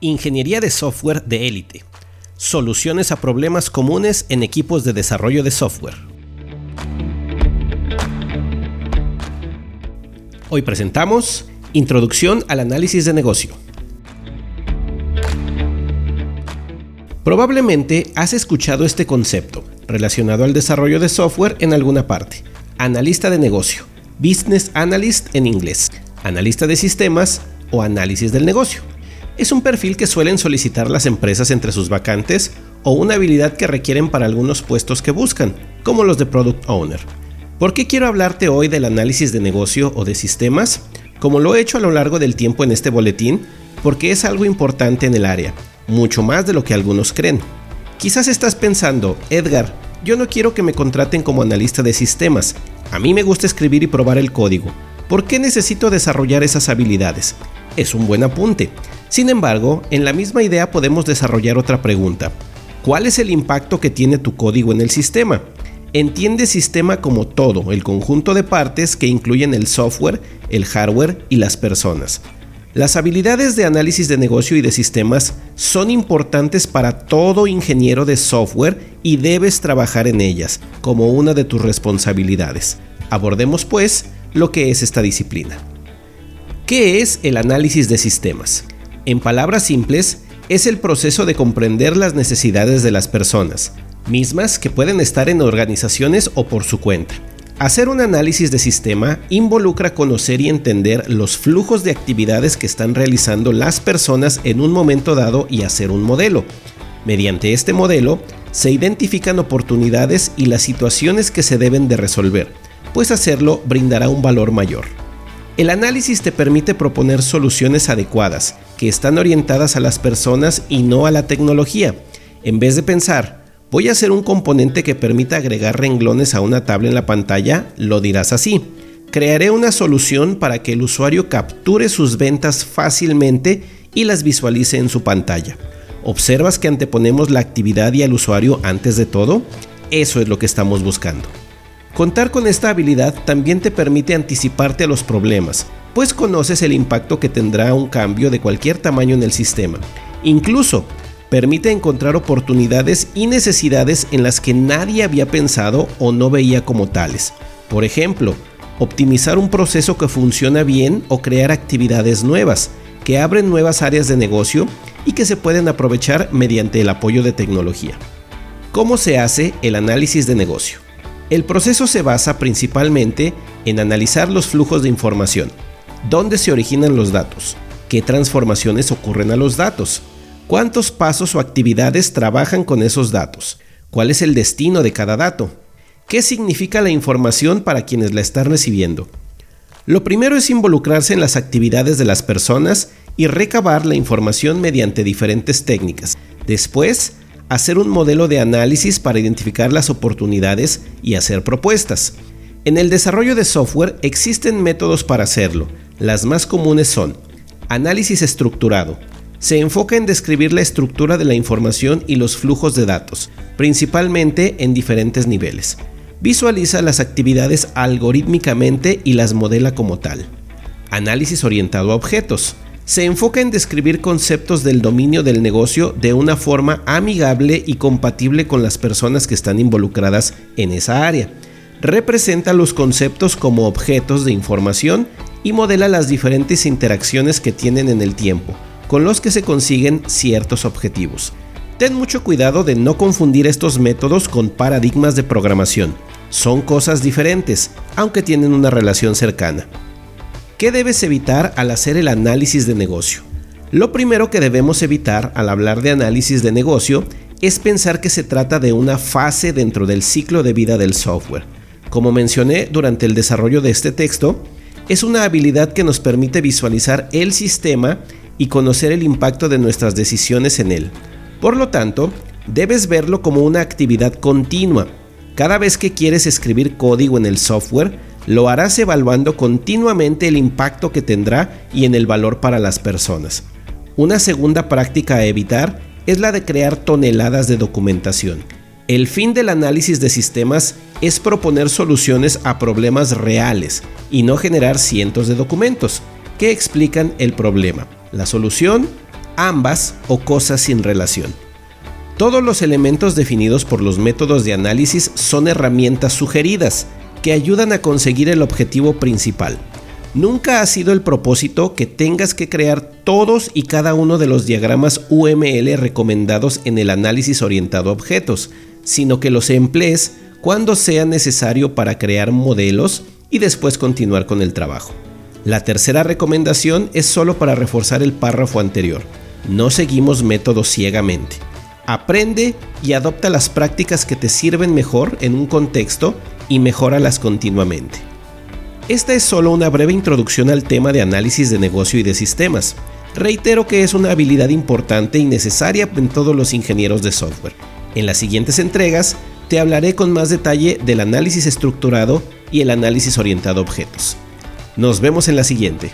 Ingeniería de software de élite. Soluciones a problemas comunes en equipos de desarrollo de software. Hoy presentamos Introducción al análisis de negocio. Probablemente has escuchado este concepto relacionado al desarrollo de software en alguna parte. Analista de negocio, Business Analyst en inglés, analista de sistemas o análisis del negocio es un perfil que suelen solicitar las empresas entre sus vacantes o una habilidad que requieren para algunos puestos que buscan, como los de Product Owner. ¿Por qué quiero hablarte hoy del análisis de negocio o de sistemas? Como lo he hecho a lo largo del tiempo en este boletín, porque es algo importante en el área, mucho más de lo que algunos creen. Quizás estás pensando, Edgar, yo no quiero que me contraten como analista de sistemas, a mí me gusta escribir y probar el código. ¿Por qué necesito desarrollar esas habilidades? Es un buen apunte. Sin embargo, en la misma idea podemos desarrollar otra pregunta. ¿Cuál es el impacto que tiene tu código en el sistema? Entiende sistema como todo, el conjunto de partes que incluyen el software, el hardware y las personas. Las habilidades de análisis de negocio y de sistemas son importantes para todo ingeniero de software y debes trabajar en ellas como una de tus responsabilidades. Abordemos pues lo que es esta disciplina. ¿Qué es el análisis de sistemas? En palabras simples, es el proceso de comprender las necesidades de las personas, mismas que pueden estar en organizaciones o por su cuenta. Hacer un análisis de sistema involucra conocer y entender los flujos de actividades que están realizando las personas en un momento dado y hacer un modelo. Mediante este modelo, se identifican oportunidades y las situaciones que se deben de resolver, pues hacerlo brindará un valor mayor. El análisis te permite proponer soluciones adecuadas, que están orientadas a las personas y no a la tecnología. En vez de pensar, voy a hacer un componente que permita agregar renglones a una tabla en la pantalla, lo dirás así. Crearé una solución para que el usuario capture sus ventas fácilmente y las visualice en su pantalla. ¿Observas que anteponemos la actividad y al usuario antes de todo? Eso es lo que estamos buscando. Contar con esta habilidad también te permite anticiparte a los problemas, pues conoces el impacto que tendrá un cambio de cualquier tamaño en el sistema. Incluso, permite encontrar oportunidades y necesidades en las que nadie había pensado o no veía como tales. Por ejemplo, optimizar un proceso que funciona bien o crear actividades nuevas, que abren nuevas áreas de negocio y que se pueden aprovechar mediante el apoyo de tecnología. ¿Cómo se hace el análisis de negocio? El proceso se basa principalmente en analizar los flujos de información, dónde se originan los datos, qué transformaciones ocurren a los datos, cuántos pasos o actividades trabajan con esos datos, cuál es el destino de cada dato, qué significa la información para quienes la están recibiendo. Lo primero es involucrarse en las actividades de las personas y recabar la información mediante diferentes técnicas. Después, hacer un modelo de análisis para identificar las oportunidades y hacer propuestas. En el desarrollo de software existen métodos para hacerlo. Las más comunes son análisis estructurado. Se enfoca en describir la estructura de la información y los flujos de datos, principalmente en diferentes niveles. Visualiza las actividades algorítmicamente y las modela como tal. Análisis orientado a objetos se enfoca en describir conceptos del dominio del negocio de una forma amigable y compatible con las personas que están involucradas en esa área. Representa los conceptos como objetos de información y modela las diferentes interacciones que tienen en el tiempo, con los que se consiguen ciertos objetivos. Ten mucho cuidado de no confundir estos métodos con paradigmas de programación. Son cosas diferentes, aunque tienen una relación cercana. ¿Qué debes evitar al hacer el análisis de negocio? Lo primero que debemos evitar al hablar de análisis de negocio es pensar que se trata de una fase dentro del ciclo de vida del software. Como mencioné durante el desarrollo de este texto, es una habilidad que nos permite visualizar el sistema y conocer el impacto de nuestras decisiones en él. Por lo tanto, debes verlo como una actividad continua. Cada vez que quieres escribir código en el software, lo harás evaluando continuamente el impacto que tendrá y en el valor para las personas. Una segunda práctica a evitar es la de crear toneladas de documentación. El fin del análisis de sistemas es proponer soluciones a problemas reales y no generar cientos de documentos que explican el problema, la solución ambas o cosas sin relación. Todos los elementos definidos por los métodos de análisis son herramientas sugeridas que ayudan a conseguir el objetivo principal. Nunca ha sido el propósito que tengas que crear todos y cada uno de los diagramas UML recomendados en el análisis orientado a objetos, sino que los emplees cuando sea necesario para crear modelos y después continuar con el trabajo. La tercera recomendación es solo para reforzar el párrafo anterior. No seguimos métodos ciegamente. Aprende y adopta las prácticas que te sirven mejor en un contexto y mejóralas continuamente. Esta es solo una breve introducción al tema de análisis de negocio y de sistemas. Reitero que es una habilidad importante y necesaria en todos los ingenieros de software. En las siguientes entregas te hablaré con más detalle del análisis estructurado y el análisis orientado a objetos. Nos vemos en la siguiente.